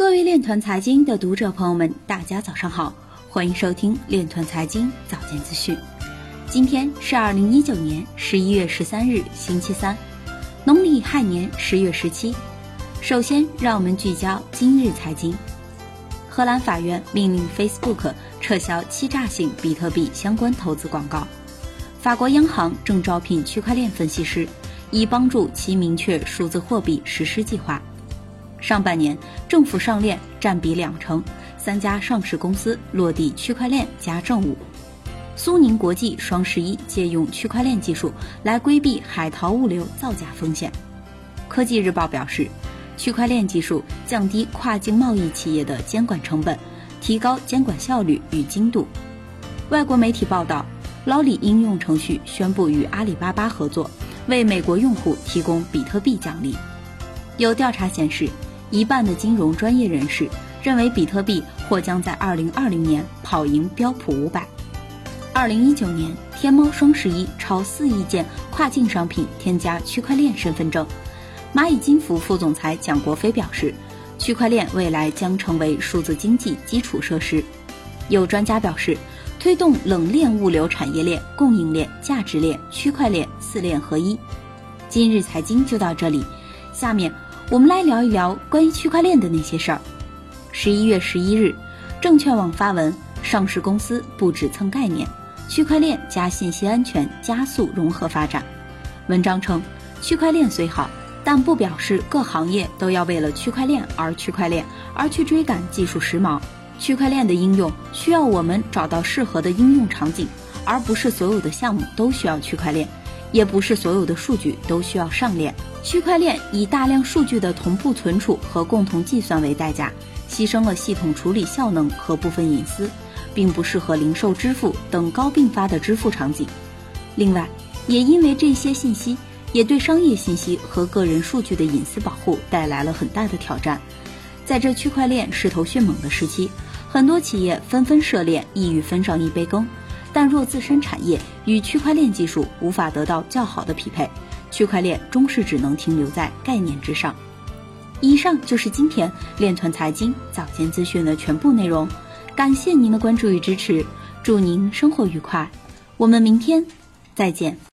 各位链团财经的读者朋友们，大家早上好，欢迎收听链团财经早间资讯。今天是二零一九年十一月十三日，星期三，农历亥年十月十七。首先，让我们聚焦今日财经。荷兰法院命令 Facebook 撤销欺诈性比特币相关投资广告。法国央行正招聘区块链分析师，以帮助其明确数字货币实施计划。上半年，政府上链占比两成，三家上市公司落地区块链加政务。苏宁国际双十一借用区块链技术来规避海淘物流造假风险。科技日报表示，区块链技术降低跨境贸易企业的监管成本，提高监管效率与精度。外国媒体报道，老李应用程序宣布与阿里巴巴合作，为美国用户提供比特币奖励。有调查显示。一半的金融专业人士认为，比特币或将在二零二零年跑赢标普五百。二零一九年，天猫双十一超四亿件跨境商品添加区块链身份证。蚂蚁金服副总裁蒋国飞表示，区块链未来将成为数字经济基础设施。有专家表示，推动冷链物流产业链、供应链、价值链、区块链四链合一。今日财经就到这里，下面。我们来聊一聊关于区块链的那些事儿。十一月十一日，证券网发文，上市公司不止蹭概念，区块链加信息安全加速融合发展。文章称，区块链虽好，但不表示各行业都要为了区块链而区块链，而去追赶技术时髦。区块链的应用需要我们找到适合的应用场景，而不是所有的项目都需要区块链。也不是所有的数据都需要上链。区块链以大量数据的同步存储和共同计算为代价，牺牲了系统处理效能和部分隐私，并不适合零售支付等高并发的支付场景。另外，也因为这些信息，也对商业信息和个人数据的隐私保护带来了很大的挑战。在这区块链势头迅猛的时期，很多企业纷纷涉链，意欲分上一杯羹。但若自身产业与区块链技术无法得到较好的匹配，区块链终是只能停留在概念之上。以上就是今天链团财经早间资讯的全部内容，感谢您的关注与支持，祝您生活愉快，我们明天再见。